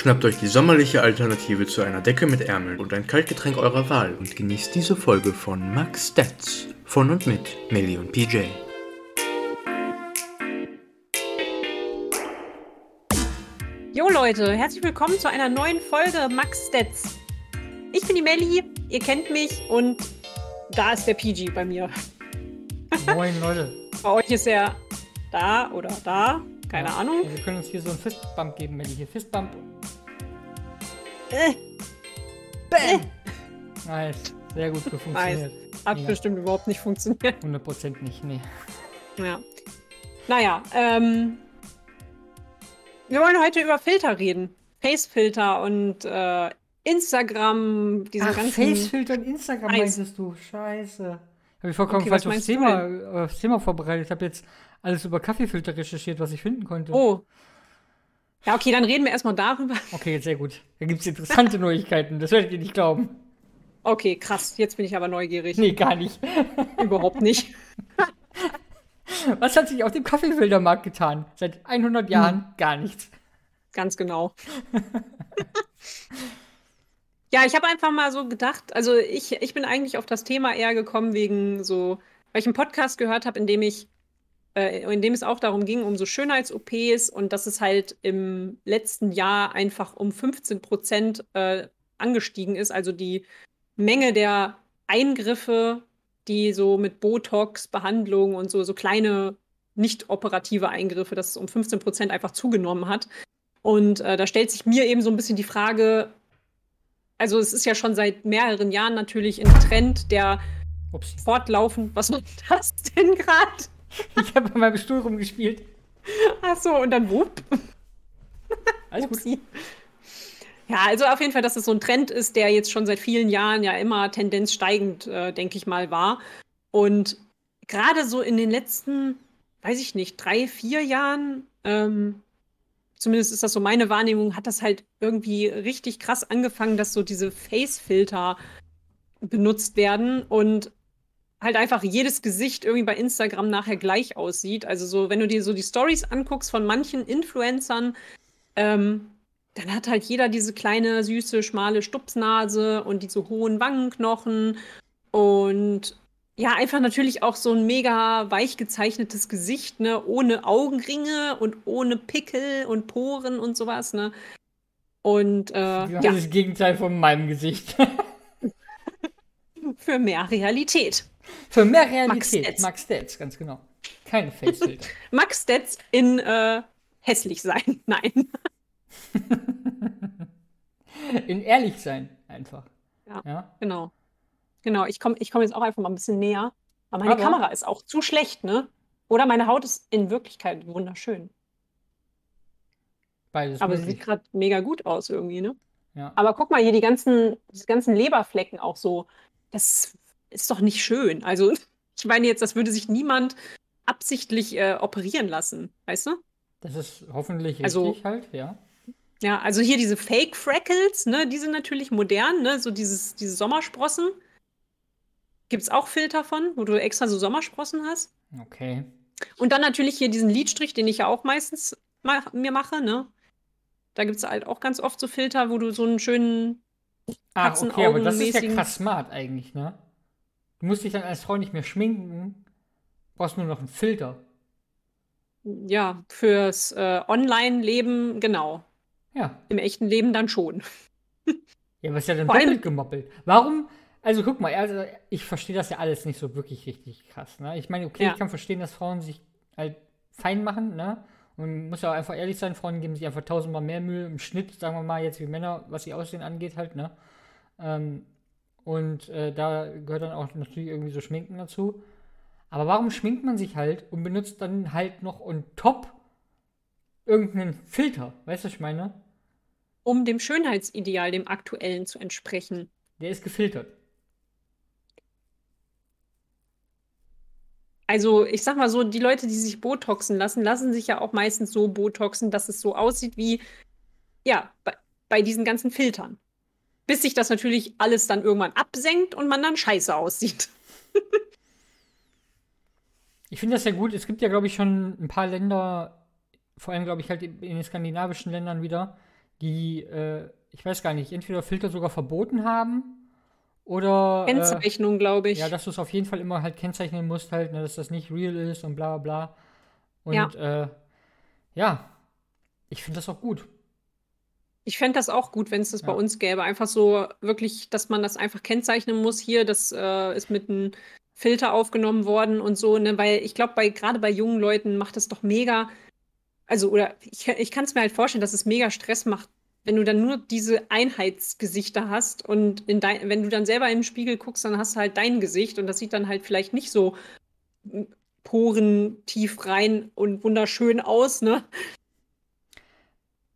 Schnappt euch die sommerliche Alternative zu einer Decke mit Ärmeln und ein Kaltgetränk eurer Wahl und genießt diese Folge von Max Stats von und mit Millie und PJ. Jo Leute, herzlich willkommen zu einer neuen Folge Max Stats. Ich bin die Melli, ihr kennt mich und da ist der PG bei mir. Moin Leute. Bei euch ist er da oder da, keine Ja, Ahnung. Wir können uns hier so einen Fistbump geben, Melli. Hier, Fistbump. Äh, Bam! Nice. Sehr gut nice. funktioniert. Hat Mega. bestimmt überhaupt nicht funktioniert. 100% nicht, nee. Ja. Naja, ähm. Wir wollen heute über Filter reden. Facefilter und äh, Instagram, diese Ach, ganzen. Facefilter und Instagram Eis. meintest du. Scheiße. Habe ich vollkommen Okay, falsch aufs Thema, aufs Thema vorbereitet. Ich habe jetzt alles über Kaffeefilter recherchiert, was ich finden konnte. Oh. Ja, okay, dann reden wir erstmal darüber. Okay, sehr gut. Da gibt es interessante Neuigkeiten. Das werdet ihr nicht glauben. Okay, krass. Jetzt bin ich aber neugierig. Nee, gar nicht. Überhaupt nicht. Was hat sich auf dem Kaffeefiltermarkt getan? Seit 100 Hm. Jahren gar nichts. Ganz genau. ja, ich habe einfach mal so gedacht, also ich, ich bin eigentlich auf das Thema eher gekommen wegen so, weil ich einen Podcast gehört habe, in dem ich, äh, in dem es auch darum ging, um so Schönheits-OPs und dass es halt im letzten Jahr einfach um 15 Prozent äh, angestiegen ist, also die Menge der Eingriffe, die so mit Botox, Behandlung und so, so kleine nicht operative Eingriffe, dass es um 15 Prozent einfach zugenommen hat. Und äh, da stellt sich mir eben so ein bisschen die Frage, also es ist ja schon seit mehreren Jahren natürlich ein Trend, der Ups. fortlaufend, was war das denn gerade? Ich habe an meinem Stuhl rumgespielt. Ach so, und dann wupp. Alles gut. Ja, also auf jeden Fall, dass es so ein Trend ist, der jetzt schon seit vielen Jahren ja immer Tendenz steigend, äh, denke ich mal, war. Und gerade so in den letzten, weiß ich nicht, drei, vier Jahren, ähm, zumindest ist das so meine Wahrnehmung, hat das halt irgendwie richtig krass angefangen, dass so diese Face-Filter benutzt werden und halt einfach jedes Gesicht irgendwie bei Instagram nachher gleich aussieht. Also so, wenn du dir so die Stories anguckst von manchen Influencern, ähm, dann hat halt jeder diese kleine, süße, schmale Stupsnase und diese hohen Wangenknochen und ja, einfach natürlich auch so ein mega weich gezeichnetes Gesicht, ne, ohne Augenringe und ohne Pickel und Poren und sowas, ne. Und äh, Das ja, ist das Gegenteil von meinem Gesicht. für mehr Realität. Für mehr Realität. Max Max Stats. Ganz genau. Keine Facefilter. Max Stats in äh, hässlich sein. Nein. In ehrlich sein, einfach. Ja. ja? Genau. Genau, ich komme ich komm jetzt auch einfach mal ein bisschen näher. Aber meine Aber- Kamera ist auch zu schlecht, ne? Oder meine Haut ist in Wirklichkeit wunderschön. Beides Aber sie sieht gerade mega gut aus irgendwie, ne? Ja. Aber guck mal hier, die ganzen, die ganzen Leberflecken auch so. Das ist doch nicht schön. Also, ich meine jetzt, das würde sich niemand absichtlich äh, operieren lassen, weißt du? Das ist hoffentlich Also- richtig halt, ja. Ja, also hier diese Fake Freckles, ne, die sind natürlich modern, ne? So dieses, diese Sommersprossen. Gibt es auch Filter von, wo du extra so Sommersprossen hast? Okay. Und dann natürlich hier diesen Lidstrich, den ich ja auch meistens ma mir mache, ne? Da gibt es halt auch ganz oft so Filter, wo du so einen schönen. Ah, okay, aber das ist ja krass smart eigentlich, ne? Du musst dich dann als Frau nicht mehr schminken, brauchst nur noch einen Filter. Ja, fürs äh, Online-Leben, genau. Ja. Im echten Leben dann schon. Ja, was ist ja dann doppelt gemoppelt? Warum? Also guck mal, also ich verstehe das ja alles nicht so wirklich richtig krass, ne? Ich meine, okay, Ja. ich kann verstehen, dass Frauen sich halt fein machen, ne? Und muss ja auch einfach ehrlich sein, Frauen geben sich einfach tausendmal mehr Mühe im Schnitt, sagen wir mal, jetzt wie Männer, was ihr Aussehen angeht, halt, ne? Ähm, und äh, da gehört dann auch natürlich irgendwie so Schminken dazu. Aber warum schminkt man sich halt und benutzt dann halt noch on top irgendeinen Filter? Weißt du, was ich meine? Um dem Schönheitsideal, dem aktuellen, zu entsprechen. Der ist gefiltert. Also, ich sag mal so, die Leute, die sich Botoxen lassen, lassen sich ja auch meistens so Botoxen, dass es so aussieht wie, ja, bei, bei diesen ganzen Filtern. Bis sich das natürlich alles dann irgendwann absenkt und man dann scheiße aussieht. Ich finde das ja gut. Es gibt ja, glaube ich, schon ein paar Länder, vor allem, glaube ich, halt in den skandinavischen Ländern wieder, die, äh, ich weiß gar nicht, entweder Filter sogar verboten haben oder. Äh, Kennzeichnung, glaube ich. Ja, dass du es auf jeden Fall immer halt kennzeichnen musst, halt, ne, dass das nicht real ist und bla bla. Und ja, äh, ja ich finde das auch gut. Ich fände das auch gut, wenn es das ja. bei uns gäbe. Einfach so wirklich, dass man das einfach kennzeichnen muss. Hier, das äh, ist mit einem Filter aufgenommen worden und so, ne? Weil ich glaube, bei, gerade bei jungen Leuten macht es doch mega, also, oder ich, ich kann es mir halt vorstellen, dass es mega Stress macht, wenn du dann nur diese Einheitsgesichter hast und in dein, wenn du dann selber in den Spiegel guckst, dann hast du halt dein Gesicht und das sieht dann halt vielleicht nicht so Poren tief rein und wunderschön aus, ne?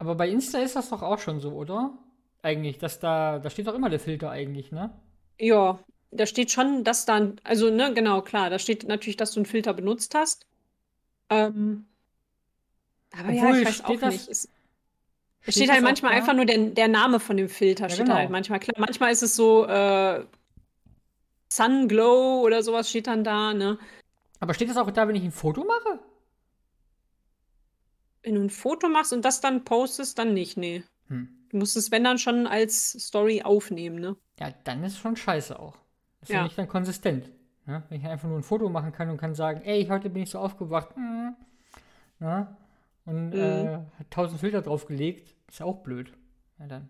Aber bei Insta ist das doch auch schon so, oder? Eigentlich, dass da, da steht doch immer der Filter eigentlich, ne? Ja, da steht schon, dass dann, also, ne, genau, klar, da steht natürlich, dass du einen Filter benutzt hast. Ähm, aber ja, ich weiß auch nicht. Es, steht halt manchmal einfach nur der, der Name von dem Filter, ja, steht genau. halt manchmal. Klar, manchmal ist es so, äh, Sun Glow oder sowas steht dann da, ne? Aber steht das auch da, wenn ich ein Foto mache? Wenn du ein Foto machst und das dann postest, dann nicht, nee. Hm. Du musst es, wenn dann schon als Story aufnehmen, ne? Ja, dann ist schon scheiße auch. Ist ja, ja nicht dann konsistent. Ne? Wenn ich einfach nur ein Foto machen kann und kann sagen, ey, heute bin ich so aufgewacht. Mm. Ja? Und mhm. äh, hat tausend Filter draufgelegt, ist ja auch blöd. Ja, dann.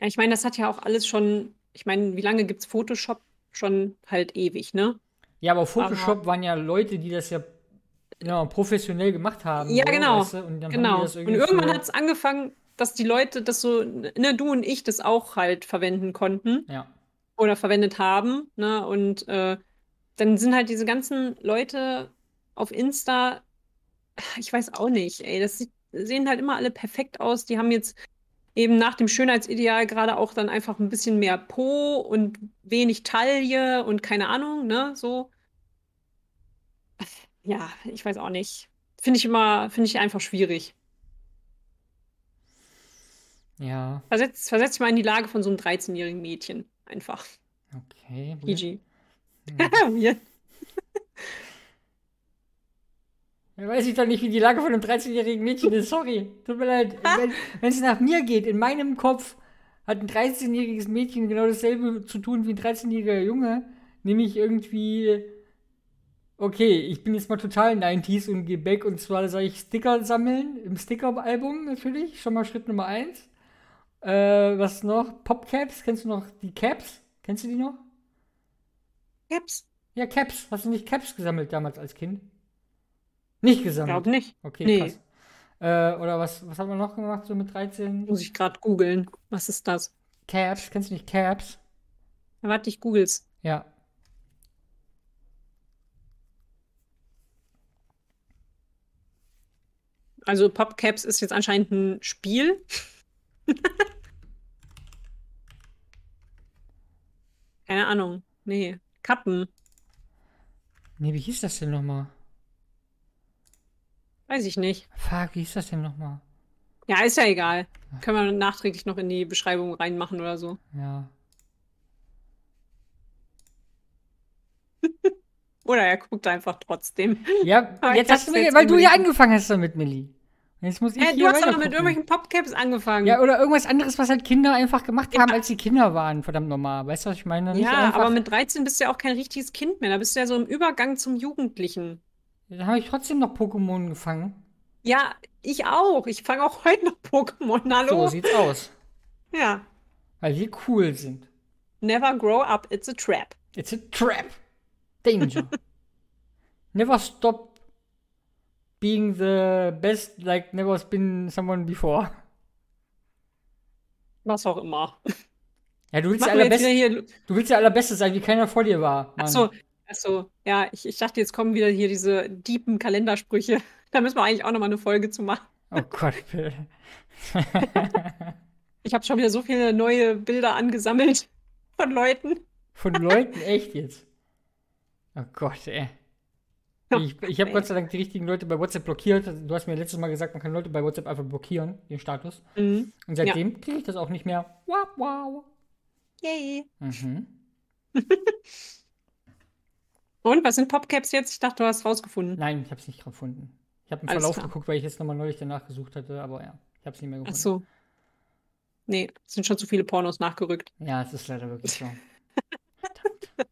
Ja, ich meine, das hat ja auch alles schon, ich meine, wie lange gibt es Photoshop? Schon halt ewig, ne? Ja, aber Photoshop aber, waren ja Leute, die das ja ja, professionell gemacht haben. Ja, so, genau. Weißt du? Und genau. und irgendwann hat es angefangen, dass die Leute das so, ne, du und ich das auch halt verwenden konnten. Ja oder verwendet haben. Ne? Und äh, dann sind halt diese ganzen Leute auf Insta, ich weiß auch nicht, ey, das sieht, sehen halt immer alle perfekt aus. Die haben jetzt eben nach dem Schönheitsideal gerade auch dann einfach ein bisschen mehr Po und wenig Taille und keine Ahnung, ne, so. Ja, ich weiß auch nicht. Finde ich immer, finde ich einfach schwierig. Ja. Versetz, versetz dich mal in die Lage von so einem 13-jährigen Mädchen. Einfach. Okay. PG. Ja. Ja, weiß ich doch nicht, wie die Lage von einem 13-jährigen Mädchen ist. Sorry. Tut mir leid. Wenn es nach mir geht, in meinem Kopf hat ein 13-jähriges Mädchen genau dasselbe zu tun wie ein 13-jähriger Junge. Nämlich irgendwie. Okay, ich bin jetzt mal total 90s und gehe back und zwar soll ich Sticker sammeln im Sticker-Album natürlich. Schon mal Schritt Nummer 1. Äh, was noch? Popcaps, kennst du noch die Caps? Kennst du die noch? Caps? Ja, Caps. Hast du nicht Caps gesammelt damals als Kind? Nicht gesammelt? Ich glaube nicht. Okay, nee. krass. Äh, oder was, was haben wir noch gemacht, so mit 13? Muss ich gerade googeln. Was ist das? Caps. Kennst du nicht Caps? Warte, ich googles. Ja. Also Popcaps ist jetzt anscheinend ein Spiel. Keine Ahnung. Nee. Kappen. Nee, wie hieß das denn nochmal? Weiß ich nicht. Fuck, wie hieß das denn nochmal? Ja, ist ja egal. Können wir nachträglich noch in die Beschreibung reinmachen oder so. Ja. oder er guckt einfach trotzdem. Ja, jetzt hast du mir, weil du ja angefangen hast damit, Millie. Jetzt muss ich hey, du hast aber mit irgendwelchen Popcaps angefangen. Ja, oder irgendwas anderes, was halt Kinder einfach gemacht ja. haben, als sie Kinder waren, verdammt normal. Weißt du, was ich meine? Nicht ja, aber mit 13 bist du ja auch kein richtiges Kind mehr. Da bist du ja so im Übergang zum Jugendlichen. Ja, da habe ich trotzdem noch Pokémon gefangen. Ja, ich auch. Ich fange auch heute noch Pokémon. Hallo. So sieht's aus. Ja. Weil wir cool sind. Never grow up, it's a trap. It's a trap. Danger. Never stop being the best like never been someone before. Was auch immer. Ja, du willst, ja allerbeste, du willst ja allerbeste sein, wie keiner vor dir war. Mann. Achso, achso. Ja, ich, ich dachte, jetzt kommen wieder hier diese deepen Kalendersprüche. Da müssen wir eigentlich auch nochmal eine Folge zu machen. Oh Gott, bitte. ich habe schon wieder so viele neue Bilder angesammelt von Leuten. Von Leuten? Echt jetzt? Oh Gott, ey. Ich, ich habe Gott sei Dank die richtigen Leute bei WhatsApp blockiert. Du hast mir letztes Mal gesagt, man kann Leute bei WhatsApp einfach blockieren, den Status. Mhm. Und seitdem ja. kriege ich das auch nicht mehr. Wow, wow. Yay. Mhm. Und was sind Popcaps jetzt? Ich dachte, du hast rausgefunden. Nein, ich habe es nicht gefunden. Ich habe einen Verlauf geguckt, weil ich jetzt nochmal neulich danach gesucht hatte, aber ja. Ich habe es nicht mehr gefunden. Ach so. Nee, es sind schon zu viele Pornos nachgerückt. Ja, es ist leider wirklich so.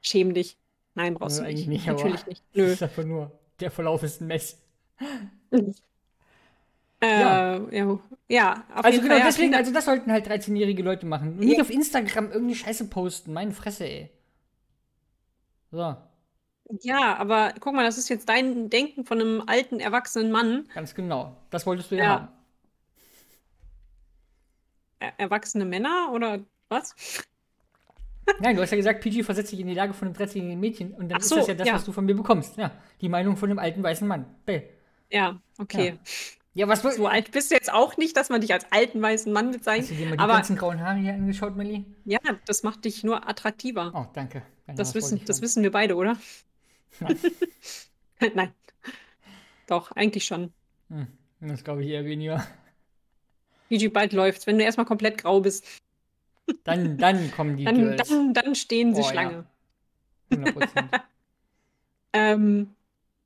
Schäm dich. Nein, brauchst du eigentlich nicht. nicht, Natürlich nicht. Nö. ist einfach nur, der Verlauf ist ein Mess. Äh, Ja. ja. ja, auf Also jeden genau, Fall. deswegen, also das sollten halt 13-jährige Leute machen. Und nicht Ja. auf Instagram irgendeine Scheiße posten. Meine Fresse, ey. So, ja, aber guck mal, das ist jetzt dein Denken von einem alten, erwachsenen Mann. ganz genau. Das wolltest du ja, Ja. haben. Er erwachsene Männer oder was? Nein, du hast ja gesagt, PG versetzt sich in die Lage von einem 13-jährigen Mädchen und dann Ach ist so, das ja das, ja. was du von mir bekommst. Ja, die Meinung von einem alten weißen Mann. Bäh. Ja, okay. Ja, was woll- So alt bist du jetzt auch nicht, dass man dich als alten weißen Mann Hast du bezeichnet. dir mal die Aber ganzen grauen Haare hier angeschaut, Melli? ja, das macht dich nur attraktiver. Oh, danke. Genau, das, wissen, das wissen wir beide, oder? Nein. Nein. Doch, eigentlich schon. Hm, das glaube ich eher weniger. Gigi, bald läuft's. Wenn du erstmal komplett grau bist, Dann, dann kommen die dann, Girls. dann, dann stehen sie Oh, ja. Schlange. 100 Prozent. Ähm,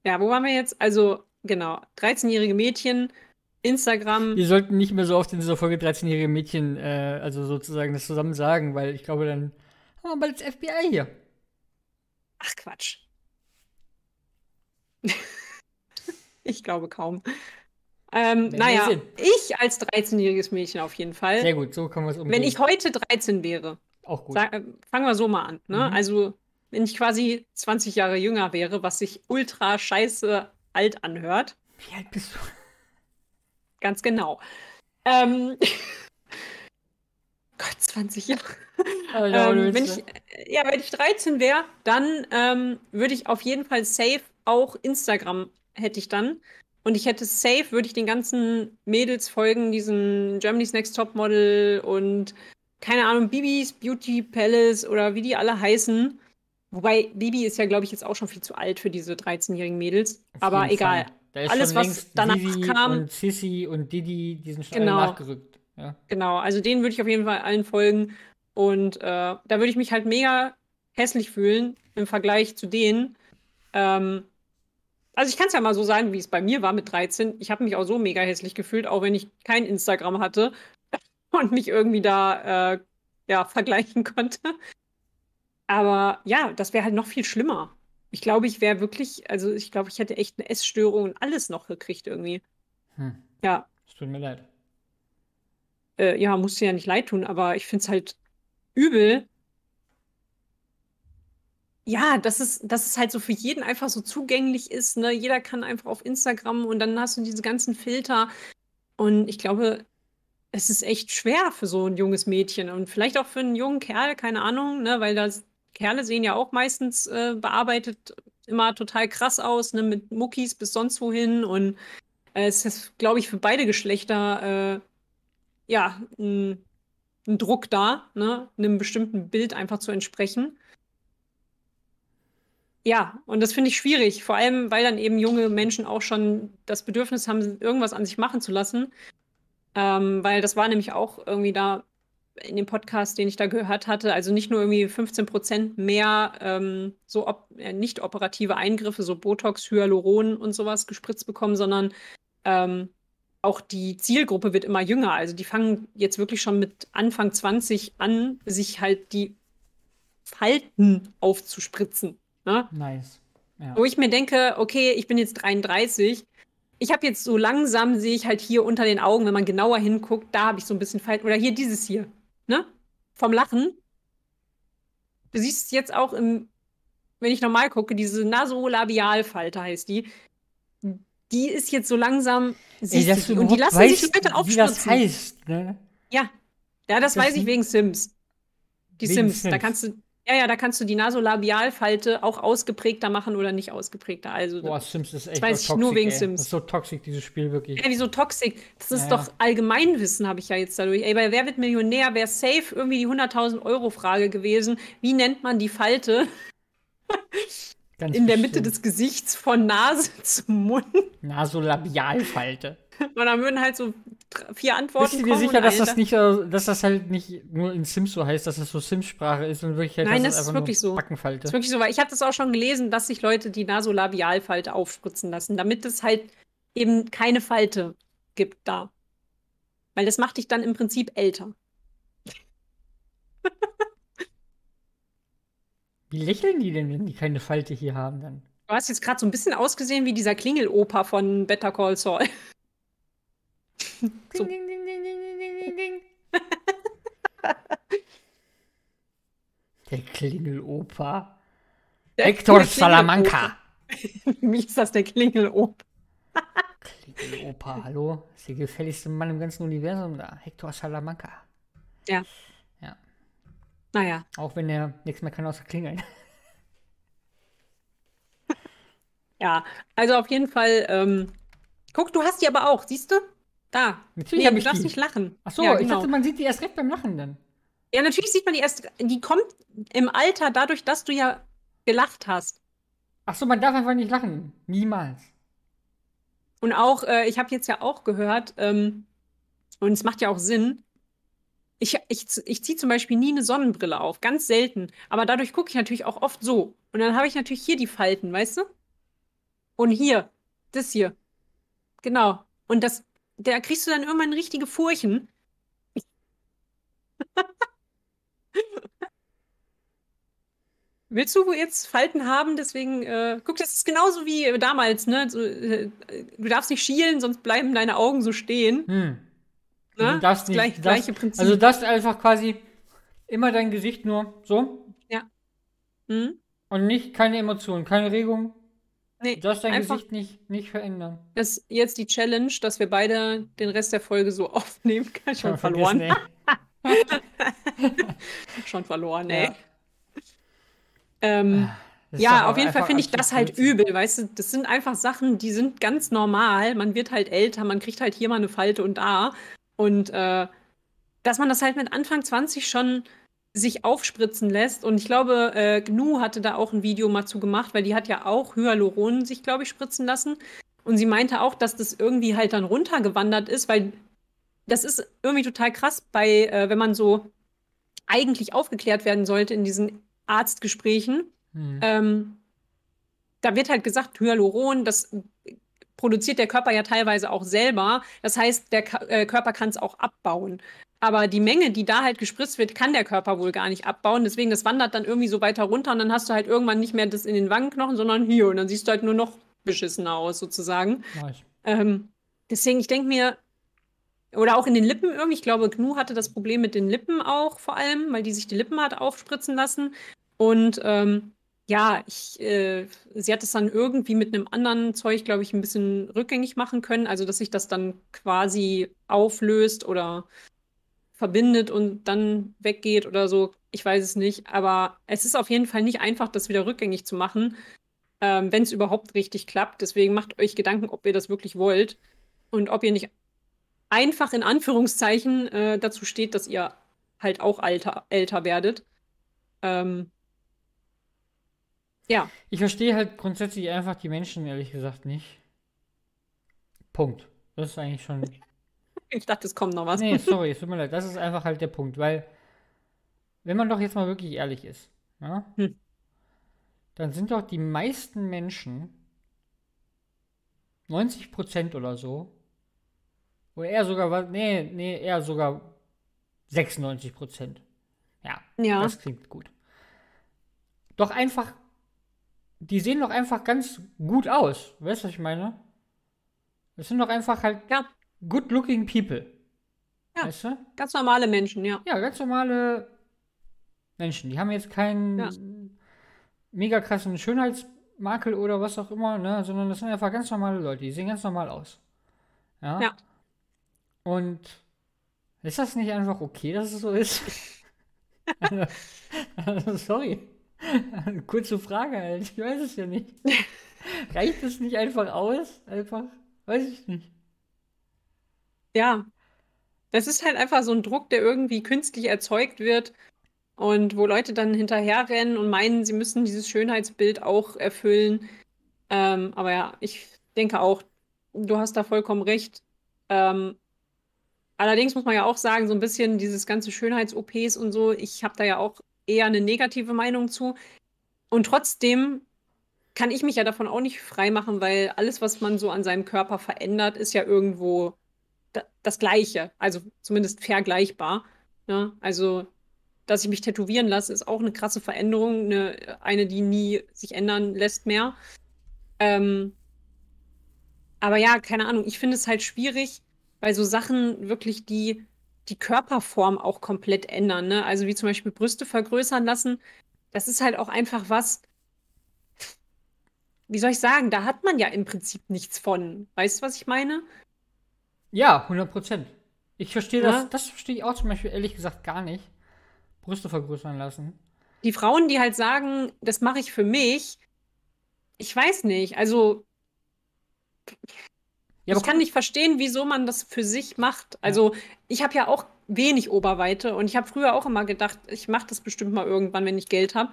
ja, wo waren wir jetzt? Also, genau, 13-jährige Mädchen, Instagram. Wir sollten nicht mehr so oft in dieser Folge 13-jährige Mädchen, äh, also sozusagen das zusammen sagen, weil ich glaube, dann haben wir bald das FBI hier. Ach, Quatsch. ich glaube kaum. Ähm, naja, ich als 13-jähriges Mädchen auf jeden Fall. Sehr gut, so können wir es umgehen. Wenn ich heute 13 wäre, Auch gut. sag, fangen wir so mal an. Ne? Mhm. Also, wenn ich quasi 20 Jahre jünger wäre, was sich ultra scheiße alt anhört, Wie alt bist du? ganz genau. Ähm, Gott, 20 Jahre. Oh, Ähm, wenn ich, ja, wenn ich 13 wäre, dann ähm, würde ich auf jeden Fall safe auch Instagram hätte ich dann. Und ich hätte safe, würde ich den ganzen Mädels folgen, diesen Germany's Next Top Model und keine Ahnung, Bibis Beauty Palace oder wie die alle heißen. Wobei Bibi ist ja, glaube ich, jetzt auch schon viel zu alt für diese 13-jährigen Mädels. Auf Aber egal. Alles, was danach Vivi kam- Und Sissy und Didi, die sind schon Genau. alle nachgerückt. Ja. Genau, also denen würde ich auf jeden Fall allen folgen. Und äh, da würde ich mich halt mega hässlich fühlen im Vergleich zu denen. Ähm, also ich kann es ja mal so sagen, wie es bei mir war mit 13. Ich habe mich auch so mega hässlich gefühlt, auch wenn ich kein Instagram hatte und mich irgendwie da äh, ja, vergleichen konnte. Aber ja, das wäre halt noch viel schlimmer. Ich glaube, ich wäre wirklich, also ich glaube, ich hätte echt eine Essstörung und alles noch gekriegt irgendwie. Hm. Ja, Es tut mir leid. äh, ja, muss dir ja nicht leid tun, aber ich finde es halt übel. Ja, dass es, dass es halt so für jeden einfach so zugänglich ist, ne? Jeder kann einfach auf Instagram und dann hast du diese ganzen Filter. Und ich glaube, es ist echt schwer für so ein junges Mädchen und vielleicht auch für einen jungen Kerl, keine Ahnung, ne? Weil das Kerle sehen ja auch meistens äh, bearbeitet immer total krass aus, ne? Mit Muckis bis sonst wohin. Und äh, es ist, glaube ich, für beide Geschlechter äh, ja, ein, ein Druck da, ne, einem bestimmten Bild einfach zu entsprechen. Ja, und das finde ich schwierig, vor allem, weil dann eben junge Menschen auch schon das Bedürfnis haben, irgendwas an sich machen zu lassen. Ähm, weil das war nämlich auch irgendwie da in dem Podcast, den ich da gehört hatte, also nicht nur irgendwie 15 Prozent mehr ähm, so op äh, nicht operative Eingriffe, so Botox, Hyaluron und sowas gespritzt bekommen, sondern ähm, auch die Zielgruppe wird immer jünger. Also die fangen jetzt wirklich schon mit Anfang 20 an, sich halt die Falten aufzuspritzen. Ne? Nice. Ja. Wo ich mir denke, okay, ich bin jetzt 33. Ich habe jetzt so langsam, sehe ich halt hier unter den Augen, wenn man genauer hinguckt, da habe ich so ein bisschen Falten. Oder hier dieses hier, ne? Vom Lachen. Du siehst es jetzt auch im, wenn ich normal gucke, diese Nasolabialfalte heißt die. Die ist jetzt so langsam, Ey, dass du. Und die lassen sich weißt, Leute wie das heißt, ne? Ja. Ja, das, Das weiß ich wegen Sims. Die Wegen Sims. Da Sims. kannst du, ja, ja, da kannst du die Nasolabialfalte auch ausgeprägter machen oder nicht ausgeprägter. Also, Boah, Sims ist echt weiß auch ich nur toxic, wegen ey. Sims. Das ist so toxisch, dieses Spiel wirklich. ja, wieso toxic? Das ist Ja, doch. Allgemeinwissen, habe ich ja jetzt dadurch. Ey, bei Wer wird Millionär wäre safe irgendwie die 100.000 Euro Frage gewesen. Wie nennt man die Falte Ganz in der Mitte bestimmt. des Gesichts von Nase zum Mund? Nasolabialfalte. Und dann würden halt so vier Antworten Bist du dir sicher, dass das nicht, äh, dass das halt nicht nur in Sims so heißt, dass das so Sims-Sprache ist und wirklich halt, Nein, dass das ist wirklich so. Backenfalte. Das ist wirklich so, weil ich habe das auch schon gelesen, dass sich Leute die Nasolabialfalte aufspritzen lassen, damit es halt eben keine Falte gibt da. Weil das macht dich dann im Prinzip älter. Wie lächeln die denn, wenn die keine Falte hier haben dann? Du hast jetzt gerade so ein bisschen ausgesehen wie dieser Klingeloper von Better Call Saul. So. Ding, ding, ding, ding, ding, ding, ding, ding. Der Klingeloper. Der- Hector der Salamanca. Wie ist das, der Klingeloper? Klingeloper, hallo? Ist der gefälligste Mann im ganzen Universum da. Hector Salamanca. Naja, Auch wenn er nichts mehr kann außer klingeln. ja. Also auf jeden Fall, ähm, guck, du hast die aber auch, siehst du? Da. Natürlich Nee, du ich darfst die. nicht lachen. Ach so, ja, ich genau. dachte, man sieht die erst recht beim Lachen dann. Ja, natürlich sieht man die erst. Die kommt im Alter dadurch, dass du ja gelacht hast. Ach so, man darf einfach nicht lachen. Niemals. Und auch, äh, ich habe jetzt ja auch gehört, ähm, und es macht ja auch Sinn, ich, ich, ich ziehe zum Beispiel nie eine Sonnenbrille auf, ganz selten. Aber dadurch gucke ich natürlich auch oft so. Und dann habe ich natürlich hier die Falten, weißt du? Und hier, das hier. Genau. Und das, da kriegst du dann irgendwann richtige Furchen. Willst du jetzt Falten haben? Deswegen, äh, guck, das ist genauso wie damals, ne? So, äh, du darfst nicht schielen, sonst bleiben deine Augen so stehen. Hm. Ne? Du darfst Das nicht, gleich, darfst, gleiche Prinzip. Also das ist einfach quasi immer dein Gesicht nur so Hm? und nicht keine Emotionen, keine Regung. Nee, Du darfst dein Gesicht nicht, nicht verändern. Das ist jetzt die Challenge, dass wir beide den Rest der Folge so aufnehmen. Schon verloren. Schon verloren, Ja. ey. Ähm, Das ist ja, auf jeden Fall finde ich das halt übel, weißt du? Das sind einfach Sachen, die sind ganz normal. Man wird halt älter, man kriegt halt hier mal eine Falte und da. Und äh, dass man das halt mit Anfang 20 schon sich aufspritzen lässt. Und ich glaube, äh, Gnu hatte da auch ein Video mal zu gemacht, weil die hat ja auch Hyaluron sich, glaube ich, spritzen lassen. Und sie meinte auch, dass das irgendwie halt dann runtergewandert ist, weil das ist irgendwie total krass bei, äh, wenn man so eigentlich aufgeklärt werden sollte in diesen Arztgesprächen. Hm. Ähm, da wird halt gesagt, Hyaluron, das produziert der Körper ja teilweise auch selber. Das heißt, der äh, Körper kann es auch abbauen. Aber die Menge, die da halt gespritzt wird, kann der Körper wohl gar nicht abbauen. Deswegen, das wandert dann irgendwie so weiter runter und dann hast du halt irgendwann nicht mehr das in den Wangenknochen, sondern hier. Und dann siehst du halt nur noch beschissener aus, sozusagen. Nice. Ähm, deswegen, ich denke mir, oder auch in den Lippen irgendwie, ich glaube, Gnu hatte das Problem mit den Lippen auch vor allem, weil die sich die Lippen hat aufspritzen lassen. Und ähm, ja, ich, äh, sie hat es dann irgendwie mit einem anderen Zeug, glaube ich, ein bisschen rückgängig machen können. Also, dass sich das dann quasi auflöst oder verbindet und dann weggeht oder so. Ich weiß es nicht. Aber es ist auf jeden Fall nicht einfach, das wieder rückgängig zu machen, ähm, wenn es überhaupt richtig klappt. Deswegen macht euch Gedanken, ob ihr das wirklich wollt und ob ihr nicht einfach in Anführungszeichen äh, dazu steht, dass ihr halt auch alter, älter werdet. Ähm, ja, Ich verstehe halt grundsätzlich einfach die Menschen, ehrlich gesagt, nicht. Punkt. Das ist eigentlich schon. ich dachte, es kommt noch was. Nee, sorry, es tut mir leid. Das ist einfach halt der Punkt, weil, wenn man doch jetzt mal wirklich ehrlich ist, ja, Hm. dann sind doch die meisten Menschen, 90% oder so, oder eher sogar, nee, nee, eher sogar 96%. Ja, Ja. das klingt gut. Doch einfach, die sehen doch einfach ganz gut aus. Weißt du, was ich meine? Das sind doch einfach halt Ja. Good looking people. Ja. Weißt du? Ganz normale Menschen, ja. Ja, ganz normale Menschen. Die haben jetzt keinen Ja. mega krassen Schönheitsmakel oder was auch immer, ne? sondern das sind einfach ganz normale Leute. Die sehen ganz normal aus. Ja. Ja. Und ist das nicht einfach okay, dass es so ist? also, also, sorry. Kurze Frage halt. Ich weiß es ja nicht. Reicht es nicht einfach aus? Einfach? Weiß ich nicht. Ja. Das ist halt einfach so ein Druck, der irgendwie künstlich erzeugt wird und wo Leute dann hinterherrennen und meinen, sie müssen dieses Schönheitsbild auch erfüllen. Ähm, aber ja, ich denke auch, du hast da vollkommen recht. Ähm, allerdings muss man ja auch sagen, so ein bisschen dieses ganze Schönheits-OPs und so, ich habe da ja auch eher eine negative Meinung zu. Und trotzdem kann ich mich ja davon auch nicht freimachen, weil alles, was man so an seinem Körper verändert, ist ja irgendwo das Gleiche, also zumindest vergleichbar. Ne? Also, dass ich mich tätowieren lasse, ist auch eine krasse Veränderung, eine, eine die nie sich ändern lässt mehr. Ähm, aber ja, keine Ahnung, ich finde es halt schwierig, weil so Sachen wirklich die, die Körperform auch komplett ändern. Ne? Also wie zum Beispiel Brüste vergrößern lassen, das ist halt auch einfach was, wie soll ich sagen, da hat man ja im Prinzip nichts von. Weißt du, was ich meine? Ja, 100 Prozent. Ich verstehe ja? das, das verstehe ich auch zum Beispiel ehrlich gesagt gar nicht. Brüste vergrößern lassen. Die Frauen, die halt sagen, das mache ich für mich, ich weiß nicht, also ja, ich kann nicht verstehen, wieso man das für sich macht. Also, ich habe ja auch wenig Oberweite und ich habe früher auch immer gedacht, ich mache das bestimmt mal irgendwann, wenn ich Geld habe.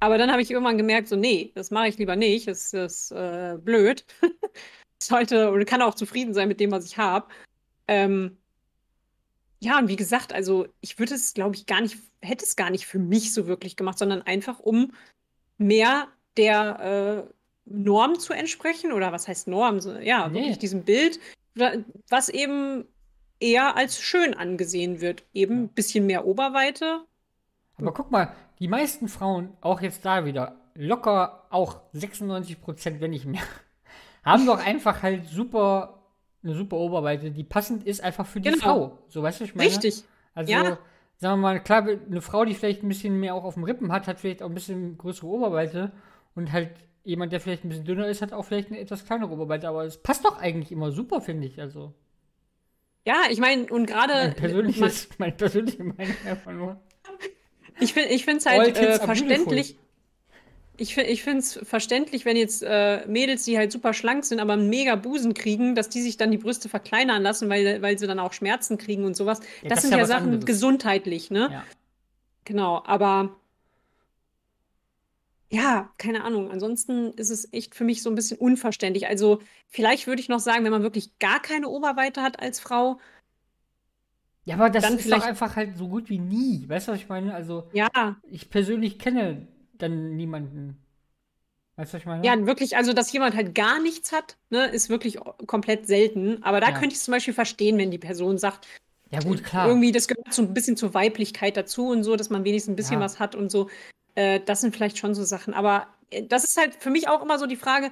Aber dann habe ich irgendwann gemerkt, so, nee, das mache ich lieber nicht. Das ist äh, blöd. Sollte und kann auch zufrieden sein mit dem, was ich habe. Ähm, ja, und wie gesagt, also ich würde es, glaube ich, gar nicht, hätte es gar nicht für mich so wirklich gemacht, sondern einfach um mehr der äh, Norm zu entsprechen. Oder was heißt Norm? So, ja, nee. wirklich diesem Bild, was eben eher als schön angesehen wird. Eben ein bisschen mehr Oberweite. Aber guck mal, die meisten Frauen, auch jetzt da wieder, locker auch 96 Prozent, wenn nicht mehr, haben doch einfach halt super, eine super Oberweite, die passend ist einfach für die genau. Frau. So, weißt du, ich meine? Richtig. Also, ja. sagen wir mal, klar, eine Frau, die vielleicht ein bisschen mehr auch auf dem Rippen hat, hat vielleicht auch ein bisschen größere Oberweite und halt jemand, der vielleicht ein bisschen dünner ist, hat auch vielleicht eine etwas kleinere Oberweite, aber es passt doch eigentlich immer super, finde ich. Also. Ja, ich meine, und gerade. Mein persönliches, meine persönliche Meinung einfach nur. Ich finde es halt äh, verständlich. Ich, ich finde es verständlich, wenn jetzt äh, Mädels, die halt super schlank sind, aber einen mega Busen kriegen, dass die sich dann die Brüste verkleinern lassen, weil, weil sie dann auch Schmerzen kriegen und sowas. Ja, das, das, sind ja, ja Sachen anderes. gesundheitlich, ne? Ja. Genau, aber ja, keine Ahnung. Ansonsten ist es echt für mich so ein bisschen unverständlich. Also, vielleicht würde ich noch sagen, wenn man wirklich gar keine Oberweite hat als Frau, ja, aber das ist doch einfach halt so gut wie nie. Weißt du, was ich meine? Also, ja. ich persönlich kenne dann niemanden. Weißt du, was ich meine? Ja, wirklich, also, dass jemand halt gar nichts hat, ne, ist wirklich komplett selten. Aber da ja. könnte ich zum Beispiel verstehen, wenn die Person sagt, ja, gut, klar. Irgendwie, das gehört so ein bisschen zur Weiblichkeit dazu und so, dass man wenigstens ein bisschen ja. was hat und so. Äh, das sind vielleicht schon so Sachen. Aber äh, das ist halt für mich auch immer so die Frage,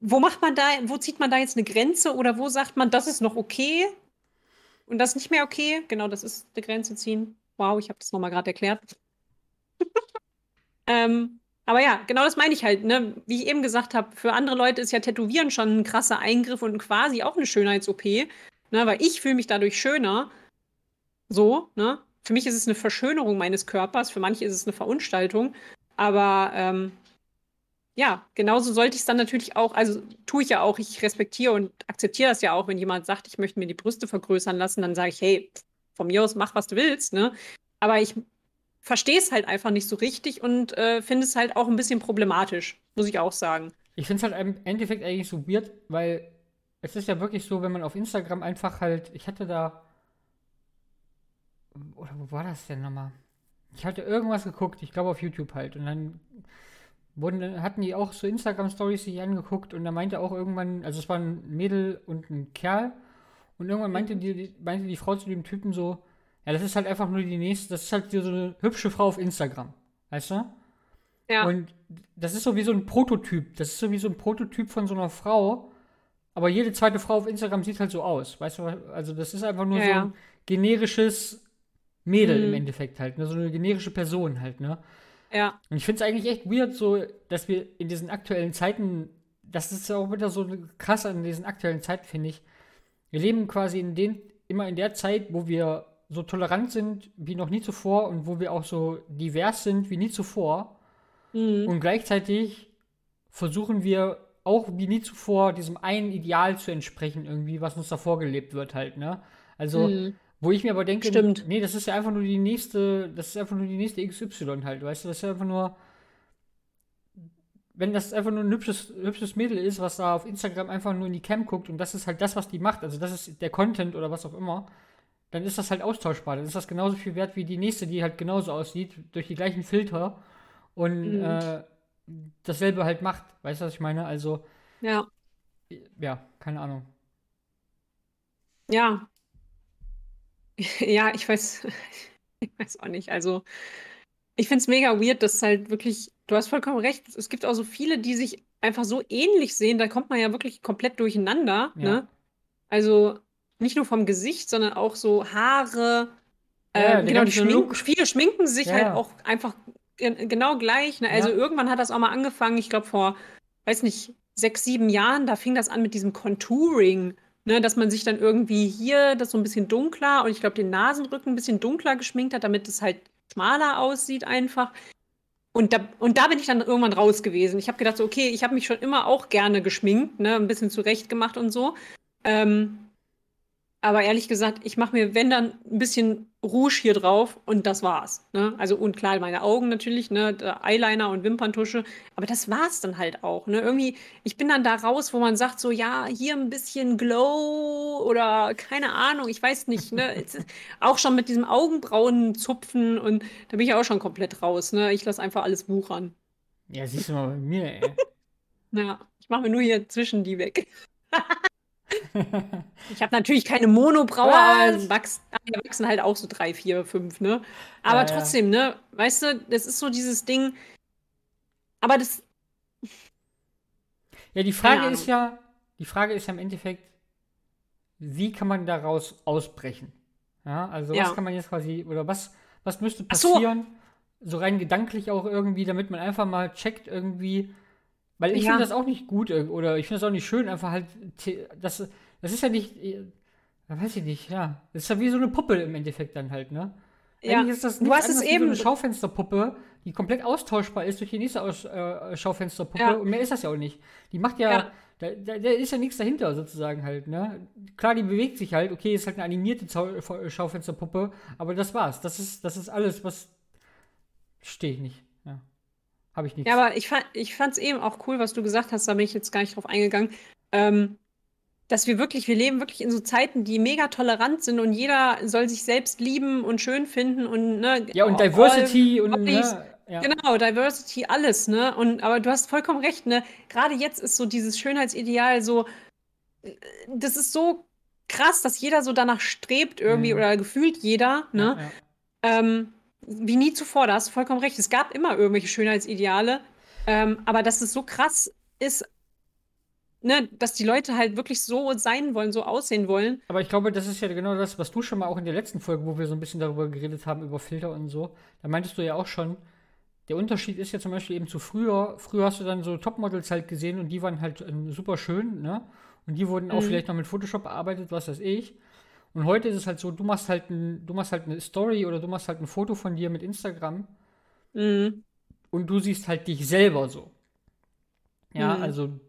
wo macht man da, wo zieht man da jetzt eine Grenze oder wo sagt man, das ist noch okay und das ist nicht mehr okay. Genau, das ist die Grenze ziehen. Wow, ich habe das nochmal gerade erklärt. Ähm, aber ja, genau das meine ich halt. Ne? Wie ich eben gesagt habe, für andere Leute ist ja Tätowieren schon ein krasser Eingriff und quasi auch eine Schönheits-OP. Ne? Weil ich fühle mich dadurch schöner. So, ne? Für mich ist es eine Verschönerung meines Körpers, für manche ist es eine Verunstaltung. Aber ähm, ja, genauso sollte ich es dann natürlich auch, also tue ich ja auch, ich respektiere und akzeptiere das ja auch, wenn jemand sagt, ich möchte mir die Brüste vergrößern lassen, dann sage ich, hey, von mir aus mach, was du willst, ne? Aber ich verstehe es halt einfach nicht so richtig und äh, finde es halt auch ein bisschen problematisch, muss ich auch sagen. Ich finde es halt im Endeffekt eigentlich so weird, weil es ist ja wirklich so, wenn man auf Instagram einfach halt, ich hatte da, oder wo war das denn nochmal? Ich hatte irgendwas geguckt, ich glaube auf YouTube halt, und dann wurden, hatten die auch so Instagram-Stories sich angeguckt und da meinte auch irgendwann, also es war ein Mädel und ein Kerl und irgendwann meinte die, meinte die Frau zu dem Typen so, ja, das ist halt einfach nur die nächste, das ist halt so eine hübsche Frau auf Instagram, weißt du? Ja. Und das ist so wie so ein Prototyp, das ist so wie so ein Prototyp von so einer Frau, aber jede zweite Frau auf Instagram sieht halt so aus, weißt du? Also das ist einfach nur ja, so ein generisches Mädel mhm. im Endeffekt halt, ne? so eine generische Person halt, ne? Ja. Und ich finde es eigentlich echt weird, so, dass wir in diesen aktuellen Zeiten, das ist ja auch wieder so krass an diesen aktuellen Zeiten, finde ich. Wir leben quasi in den, immer in der Zeit, wo wir so tolerant sind wie noch nie zuvor und wo wir auch so divers sind wie nie zuvor. Mhm. Und gleichzeitig versuchen wir auch wie nie zuvor diesem einen Ideal zu entsprechen, irgendwie, was uns da vorgelebt wird, halt, ne? Also, mhm. Wo ich mir aber denke, Stimmt. nee, das ist ja einfach nur die nächste, das ist einfach nur die nächste XY halt, weißt du, das ist ja einfach nur, wenn das einfach nur ein hübsches, hübsches Mädel ist, was da auf Instagram einfach nur in die Cam guckt und das ist halt das, was die macht, also das ist der Content oder was auch immer, dann ist das halt austauschbar. Dann ist das genauso viel wert wie die nächste, die halt genauso aussieht, durch die gleichen Filter und mhm. äh, dasselbe halt macht. Weißt du, was ich meine? Also, ja. Ja, keine Ahnung. Ja, Ja, ich weiß, ich weiß auch nicht. Also, ich finde es mega weird, dass halt wirklich, du hast vollkommen recht, es gibt auch so viele, die sich einfach so ähnlich sehen, da kommt man ja wirklich komplett durcheinander, Ja. ne? Also, nicht nur vom Gesicht, sondern auch so Haare, Ja, äh, genau, die Look. viele schminken sich Ja, halt ja. auch einfach gen genau gleich, ne? Also, Ja. irgendwann hat das auch mal angefangen, ich glaube vor, weiß nicht, 6, 7 Jahren, da fing das an mit diesem Contouring, ne? Dass man sich dann irgendwie hier das so ein bisschen dunkler und ich glaube den Nasenrücken ein bisschen dunkler geschminkt hat, damit es halt schmaler aussieht einfach. Und da, und da bin ich dann irgendwann raus gewesen. Ich habe gedacht, so, okay, ich habe mich schon immer auch gerne geschminkt, ne, ein bisschen zurecht gemacht und so. Ähm, aber ehrlich gesagt, ich mache mir, wenn dann, ein bisschen Rouge hier drauf und das war's. Ne? Also, und klar, meine Augen natürlich, ne, Eyeliner und Wimperntusche, aber das war's dann halt auch. Ne? Irgendwie, ich bin dann da raus, wo man sagt, so, ja, hier ein bisschen Glow oder keine Ahnung, ich weiß nicht, ne? Auch schon mit diesem Augenbrauenzupfen und da bin ich auch schon komplett raus. Ne? Ich lasse einfach alles wuchern. Ja, siehst du mal bei mir, ey. Ja, ich mache mir nur hier zwischen die weg. Ich habe natürlich keine Monobraue, aber Was? es wachs- die wachsen halt auch so drei, vier, fünf, ne? Aber Ja, ja. trotzdem, ne? Weißt du, das ist so dieses Ding. Aber das, Ja, die Frage ist ja, die Frage ist ja im Endeffekt, wie kann man daraus ausbrechen? Ja, also Ja. was kann man jetzt quasi, oder was, was müsste Ach so. passieren, so. rein gedanklich auch irgendwie, damit man einfach mal checkt irgendwie, weil ich Ja. finde das auch nicht gut äh, oder ich finde das auch nicht schön, einfach halt, das, das ist ja nicht, äh, weiß ich nicht, ja, das ist ja wie so eine Puppe im Endeffekt dann halt, ne? ja, Eigentlich ist das du hast es wie so eben, eine Schaufensterpuppe, die komplett austauschbar ist durch die nächste Aus äh, Schaufensterpuppe. Ja. Und mehr ist das ja auch nicht. Die macht ja, Ja. Da, da, da ist ja nichts dahinter sozusagen halt, ne? Klar, die bewegt sich halt, okay, ist halt eine animierte Zau Schaufensterpuppe, aber das war's. Das ist, das ist alles, was stehe ich nicht. Habe ich nichts. ja, aber ich fand, ich fand's eben auch cool, was du gesagt hast, da bin ich jetzt gar nicht drauf eingegangen, ähm, dass wir wirklich, wir leben wirklich in so Zeiten, die mega tolerant sind und jeder soll sich selbst lieben und schön finden und, ne, ja, und all- Diversity und, bodies, ne, ja. Genau, Diversity, alles, ne? Und aber du hast vollkommen recht, ne? Gerade jetzt ist so dieses Schönheitsideal so, äh, das ist so krass, dass jeder so danach strebt irgendwie Mhm. oder gefühlt jeder, ne? Ja, ja. Ähm, wie nie zuvor, da hast du vollkommen recht. Es gab immer irgendwelche Schönheitsideale, ähm, aber dass es so krass ist, ne, dass die Leute halt wirklich so sein wollen, so aussehen wollen. Aber ich glaube, das ist ja genau das, was du schon mal auch in der letzten Folge, wo wir so ein bisschen darüber geredet haben, über Filter und so, da meintest du ja auch schon, der Unterschied ist ja zum Beispiel eben zu früher. Früher hast du dann so Topmodels halt gesehen und die waren halt ähm, super schön, ne? Und die wurden auch Mhm. vielleicht noch mit Photoshop bearbeitet, was weiß ich. Und heute ist es halt so, du machst halt ein, du machst halt eine Story oder du machst halt ein Foto von dir mit Instagram Mhm. und du siehst halt dich selber so. Ja, Mhm. also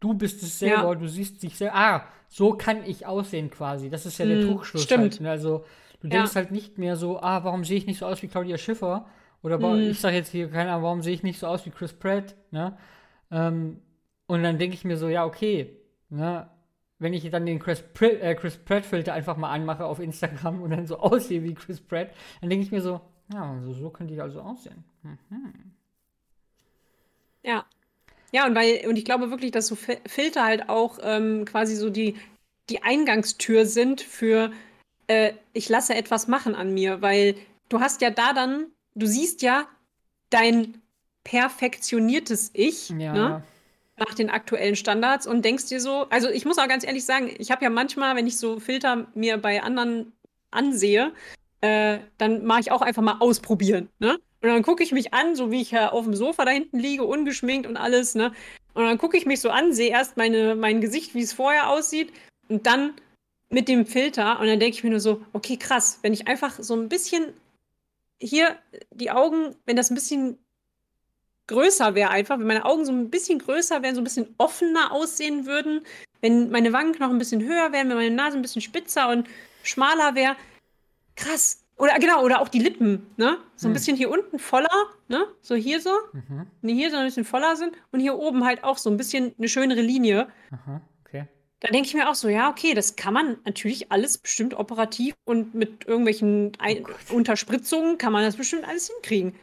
du bist es selber, Ja. du siehst dich selber. Ah, so kann ich aussehen quasi. Das ist ja der Mhm, Trugschluss. stimmt. Halt, ne? Also du Ja. denkst halt nicht mehr so, ah, warum sehe ich nicht so aus wie Claudia Schiffer? Oder Mhm. ich sage jetzt hier, keine Ahnung, warum sehe ich nicht so aus wie Chris Pratt? Ne? Ähm, und dann denke ich mir so, ja, okay, ne? Wenn ich dann den Chris, Pratt, äh, Chris Pratt-Filter einfach mal anmache auf Instagram und dann so aussehe wie Chris Pratt, dann denke ich mir so, ja, so, so könnte ich also aussehen. Mhm. Ja. Ja, und weil, und ich glaube wirklich, dass so Fi- Filter halt auch ähm, quasi so die, die Eingangstür sind für, äh, ich lasse etwas machen an mir, weil du hast ja da dann, du siehst ja dein perfektioniertes Ich, Ja, ne? Nach den aktuellen Standards und denkst dir so, also ich muss auch ganz ehrlich sagen, ich habe ja manchmal, wenn ich so Filter mir bei anderen ansehe, äh, dann mache ich auch einfach mal ausprobieren, ne? Und dann gucke ich mich an, so wie ich ja auf dem Sofa da hinten liege, ungeschminkt und alles, ne? Und dann gucke ich mich so an, sehe erst meine, mein Gesicht, wie es vorher aussieht, und dann mit dem Filter. Und dann denke ich mir nur so, okay, krass, wenn ich einfach so ein bisschen hier die Augen, wenn das ein bisschen größer wäre einfach, wenn meine Augen so ein bisschen größer wären, so ein bisschen offener aussehen würden, wenn meine Wangen noch ein bisschen höher wären, wenn meine Nase ein bisschen spitzer und schmaler wäre. Krass. Oder genau, oder auch die Lippen, ne? So ein Hm. bisschen hier unten voller, ne? So hier so. Mhm. Nee, hier so ein bisschen voller sind und hier oben halt auch so ein bisschen eine schönere Linie. Aha, okay. Da denke ich mir auch so, ja, okay, das kann man natürlich alles bestimmt operativ und mit irgendwelchen Ein Unterspritzungen kann man das bestimmt alles hinkriegen.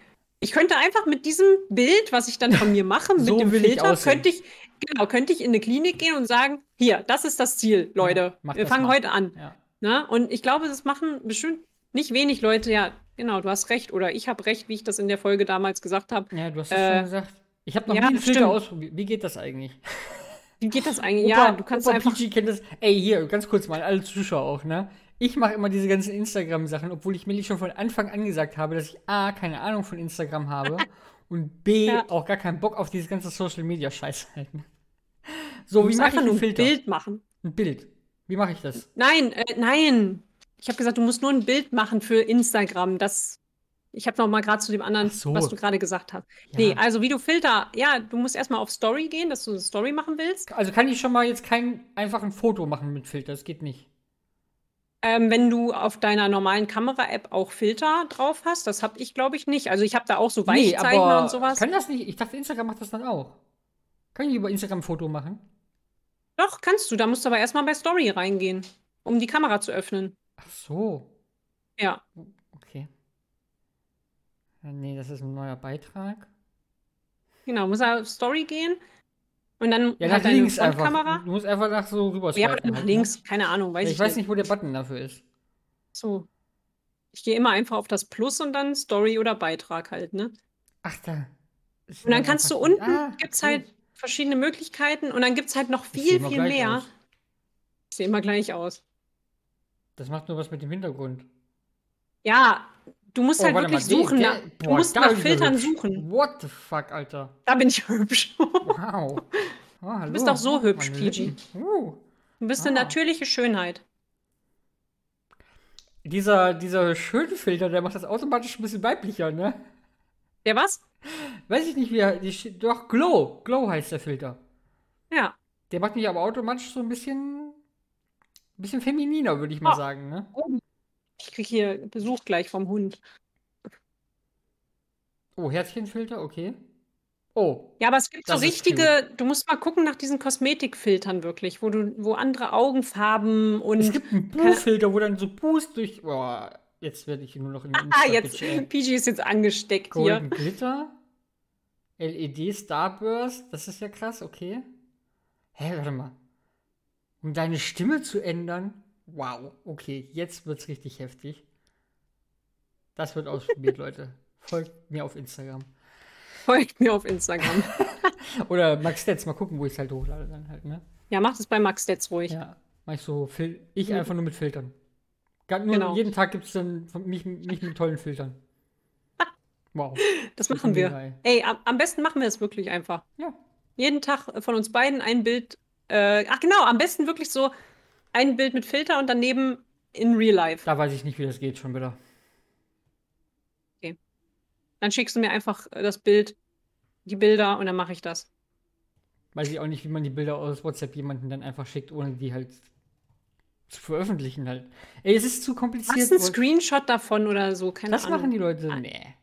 Ich könnte einfach mit diesem Bild, was ich dann von mir mache, mit So dem ich Filter, aussehen. könnte ich, genau, könnte ich in eine Klinik gehen und sagen, hier, das ist das Ziel, Leute. mach Wir fangen mal. heute an. Ja. Ne? Und ich glaube, das machen bestimmt nicht wenig Leute. Ja, genau, du hast recht. Oder ich habe recht, wie ich das in der Folge damals gesagt habe. Ja, du hast es Äh, schon gesagt. Ich habe noch ja, nie einen Filter stimmt. ausprobiert. Wie geht das eigentlich? Wie geht das eigentlich? ja, du kannst Opa einfach. PG kennt das. Ey, hier, ganz kurz mal, alle Zuschauer auch, ne? Ich mache immer diese ganzen Instagram-Sachen, obwohl ich Millie schon von Anfang an gesagt habe, dass ich A, keine Ahnung von Instagram habe und B, Ja. auch gar keinen Bock auf dieses ganze Social-Media-Scheiß halten. So, Du wie mache ich einfach ein nur ein Filter? Bild machen. Ein Bild. Wie mache ich das? Nein, äh, nein. Ich habe gesagt, du musst nur ein Bild machen für Instagram. Das. Ich habe noch mal gerade zu dem anderen, so. was du gerade gesagt hast. Ja. Nee, also wie du Filter, ja, du musst erstmal auf Story gehen, dass du eine Story machen willst. Also kann ich schon mal jetzt kein einfach ein Foto machen mit Filter, das geht nicht. Ähm, wenn du auf deiner normalen Kamera-App auch Filter drauf hast, das habe ich, glaube ich, nicht. Also ich habe da auch so Nee, Weichzeichner aber und sowas. kann das nicht? Ich dachte, Instagram macht das dann auch. Kann ich über Instagram ein Foto machen? Doch, kannst du. Da musst du aber erstmal bei Story reingehen, um die Kamera zu öffnen. Ach so. Ja. Okay. Ja, nee, das ist ein neuer Beitrag. Genau, muss er auf Story gehen und dann Ja, nach links einfach. Du musst einfach nach so rüber Ja, oder nach halt, ne? links, keine Ahnung, weiß Ja, ich, ich weiß nicht, wo der Button dafür ist. So. Ich gehe immer einfach auf das Plus und dann Story oder Beitrag halt, ne? Ach, da. Und dann kannst du unten, Ah, gibt's okay. halt verschiedene Möglichkeiten und dann gibt's halt noch viel, sieht viel mehr. aus. Ich sehe immer gleich aus. Das macht nur was mit dem Hintergrund. Ja, du musst Oh, halt wirklich mal, suchen. der- der- du boah, musst da nach Filtern hübsch. suchen. What the fuck, Alter. Da bin ich hübsch. Wow. Oh, hallo. bist auch so hübsch, Meine Peachy. Uh. Du bist eine Ah. natürliche Schönheit. Dieser, dieser schöne Filter, der macht das automatisch ein bisschen weiblicher, ne? Der was? Weiß ich nicht, wie er. Die, doch, Glow. Glow heißt der Filter. Ja. Der macht mich aber automatisch so ein bisschen. Ein bisschen femininer, würde ich mal Oh. sagen, ne? Ich krieg hier Besuch gleich vom Hund. Oh, Herzchenfilter, okay. Oh, Ja, aber es gibt so richtige, du musst mal gucken nach diesen Kosmetikfiltern wirklich, wo du, wo andere Augenfarben und. es gibt einen Buhfilter, wo dann so Boost durch. Boah, jetzt werde ich nur noch in den ah, jetzt, PG ist jetzt angesteckt hier. Golden Glitter. LED Starburst, das ist ja krass, okay. Hä, warte mal. Um deine Stimme zu ändern? Wow, okay, jetzt wird's richtig heftig. Das wird ausprobiert, Leute. Folgt mir auf Instagram. Folgt mir auf Instagram. Oder Max Stetz, mal gucken, wo ich es halt hochlade dann halt, ne? ja, mach das bei Max Stetz ruhig. Ja, mach ich so, Fil ich Mhm. einfach nur mit Filtern. Nur, Genau. Jeden Tag gibt es dann von mich, mich mit tollen Filtern. Wow. Das machen wir. Ey, am, am besten machen wir es wirklich einfach. Ja. Jeden Tag äh, von uns beiden ein Bild. Äh, ach genau, am besten wirklich so ein Bild mit Filter und daneben in Real Life. Da weiß ich nicht, wie das geht schon wieder. Dann schickst du mir einfach äh, das Bild, die Bilder und dann mache ich das. Weiß ich auch nicht, wie man die Bilder aus WhatsApp jemanden dann einfach schickt, ohne die halt zu veröffentlichen halt. Ey, es ist zu kompliziert. Machst einen Screenshot davon oder so, keine Das Ahnung. machen die Leute. Nein. Nee.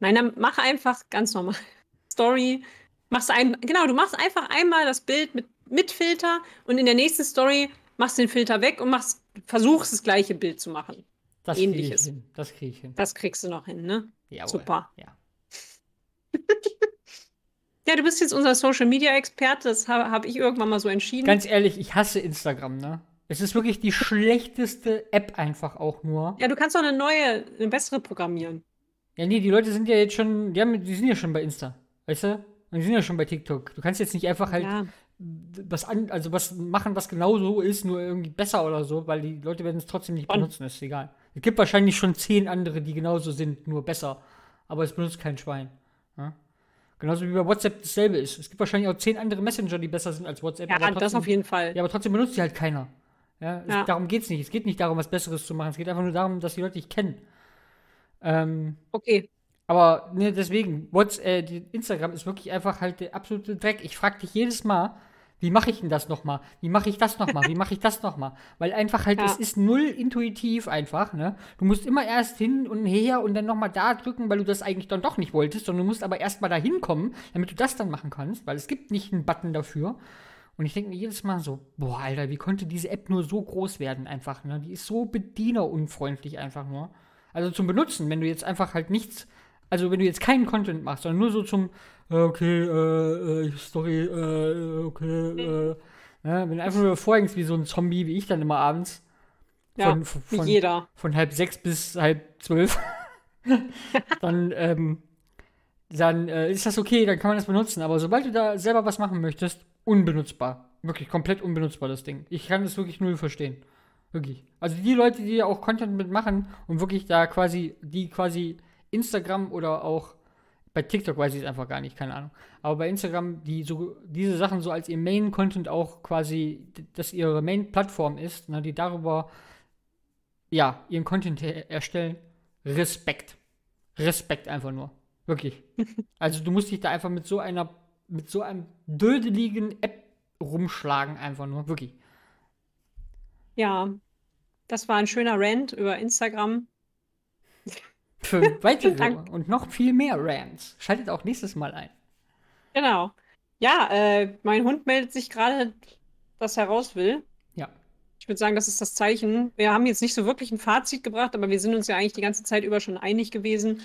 Nein, dann mach einfach ganz normal. Story. Machst ein, genau, du machst einfach einmal das Bild mit, mit Filter und in der nächsten Story machst den Filter weg und machst, versuchst das gleiche Bild zu machen. Das kriege ich Ähnliches. hin. Das kriege ich hin. Das kriegst du noch hin, ne? Jawohl. Super. Ja. Ja, du bist jetzt unser Social Media Experte, das habe hab ich irgendwann mal so entschieden. Ganz ehrlich, ich hasse Instagram, ne? Es ist wirklich die schlechteste App einfach auch nur. ja, du kannst doch eine neue, eine bessere programmieren. Ja, nee, die Leute sind ja jetzt schon, die, haben, die sind ja schon bei Insta, weißt du? Und die sind ja schon bei TikTok. Du kannst jetzt nicht einfach halt Ja, was an, also was machen, was genau so ist, nur irgendwie besser oder so, weil die Leute werden es trotzdem nicht Schon. benutzen, ist egal. Es gibt wahrscheinlich schon zehn andere, die genauso sind, nur besser. Aber es benutzt kein Schwein. Ja? Genauso wie bei WhatsApp dasselbe ist. Es gibt wahrscheinlich auch zehn andere Messenger, die besser sind als WhatsApp. ja aber das trotzdem, auf jeden Fall. Ja, aber trotzdem benutzt die halt keiner. Ja, es, Ja. darum geht's nicht. Es geht nicht darum, was Besseres zu machen. Es geht einfach nur darum, dass die Leute dich kennen. Ähm, Okay. aber ne, deswegen, What's, äh, Instagram ist wirklich einfach halt der absolute Dreck. Ich frage dich jedes Mal, wie mache ich denn das nochmal? Wie mache ich das nochmal? Wie mache ich das nochmal? Weil einfach halt, Ja. es ist null intuitiv einfach, ne? Du musst immer erst hin und her und dann nochmal da drücken, weil du das eigentlich dann doch nicht wolltest, sondern du musst aber erst mal da hinkommen, damit du das dann machen kannst, weil es gibt nicht einen Button dafür. Und ich denke mir jedes Mal so, boah, Alter, wie konnte diese App nur so groß werden einfach, ne? Die ist so bedienerunfreundlich einfach nur. Also zum Benutzen, wenn du jetzt einfach halt nichts, also wenn du jetzt keinen Content machst, sondern nur so zum, okay, äh, äh, Story, äh, okay, äh, ne? wenn du einfach nur vorhängst wie so ein Zombie, wie ich dann immer abends, Ja, von, von, wie von, jeder. von halb sechs bis halb zwölf, dann, ähm, dann äh, ist das okay, dann kann man das benutzen. Aber sobald du da selber was machen möchtest, unbenutzbar. Wirklich komplett unbenutzbar, das Ding. Ich kann das wirklich null verstehen. Wirklich. Also die Leute, die auch Content mitmachen und wirklich da quasi, die quasi Instagram oder auch bei TikTok weiß ich es einfach gar nicht, keine Ahnung. Aber bei Instagram, die so diese Sachen so als ihr Main-Content auch quasi, dass ihre Main-Plattform ist, ne, die darüber ja ihren Content her erstellen, Respekt. Respekt einfach nur. Wirklich. also du musst dich da einfach mit so einer, mit so einem dödeligen App rumschlagen, einfach nur. Wirklich. Ja, das war ein schöner Rant über Instagram. Für weitere Dank. und noch viel mehr Rants. Schaltet auch nächstes Mal ein. Genau. Ja, äh, mein Hund meldet sich gerade, dass er raus will. Ja. Ich würde sagen, das ist das Zeichen. Wir haben jetzt nicht so wirklich ein Fazit gebracht, aber wir sind uns ja eigentlich die ganze Zeit über schon einig gewesen.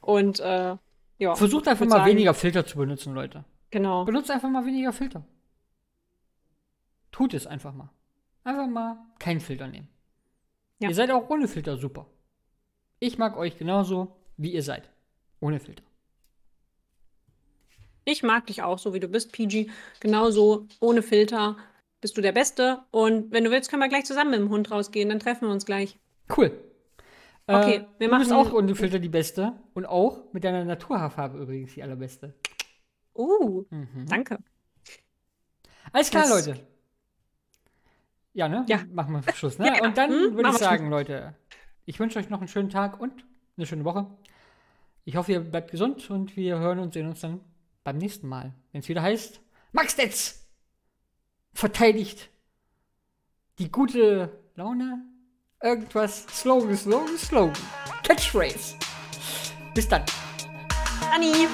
Und äh, ja, Versucht einfach mal sagen- weniger Filter zu benutzen, Leute. genau. Benutzt einfach mal weniger Filter. Tut es einfach mal. Einfach mal keinen Filter nehmen. Ja. Ihr seid auch ohne Filter super. Ich mag euch genauso, wie ihr seid. Ohne Filter. Ich mag dich auch, so wie du bist, PG. Genauso, ohne Filter bist du der Beste. Und wenn du willst, können wir gleich zusammen mit dem Hund rausgehen. Dann treffen wir uns gleich. Cool. Okay, äh, wir du bist machen- auch ohne Filter die Beste. Und auch mit deiner Naturhaarfarbe übrigens die allerbeste. Uh, Mhm. danke. Alles klar, Das- Leute. Ja, ne? Ja. Machen wir Schluss, ne? Ja, und dann hm, würde machen ich sagen, Leute, ich wünsche euch noch einen schönen Tag und eine schöne Woche. Ich hoffe, ihr bleibt gesund und wir hören und sehen uns dann beim nächsten Mal, wenn es wieder heißt, Max Detz verteidigt die gute Laune, irgendwas, Slogan, Slogan, Slogan, Catchphrase. Bis dann. Anni!